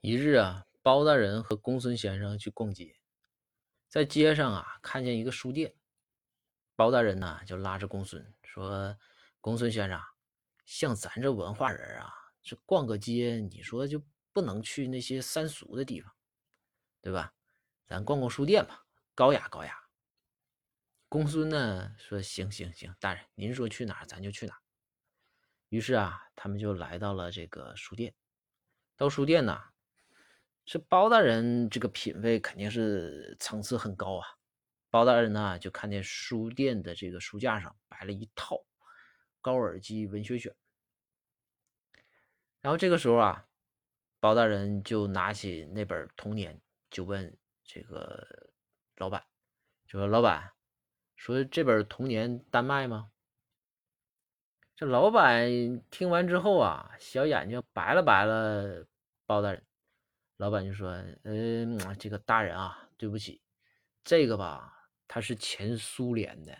一日啊，包大人和公孙先生去逛街，在街上啊看见一个书店，包大人呢就拉着公孙说：“公孙先生，像咱这文化人啊，这逛个街，你说就不能去那些三俗的地方，对吧？咱逛逛书店吧，高雅高雅。”公孙呢说：“行行行，大人您说去哪儿咱就去哪儿。”于是啊，他们就来到了这个书店。到书店呢。这包大人这个品味肯定是层次很高啊！包大人呢就看见书店的这个书架上摆了一套《高尔基文学选》，然后这个时候啊，包大人就拿起那本《童年》，就问这个老板就说：“老板，说这本《童年》单卖吗？”这老板听完之后啊，小眼睛白了白了包大人。老板就说：“嗯，这个大人啊，对不起，这个吧，他是前苏联的，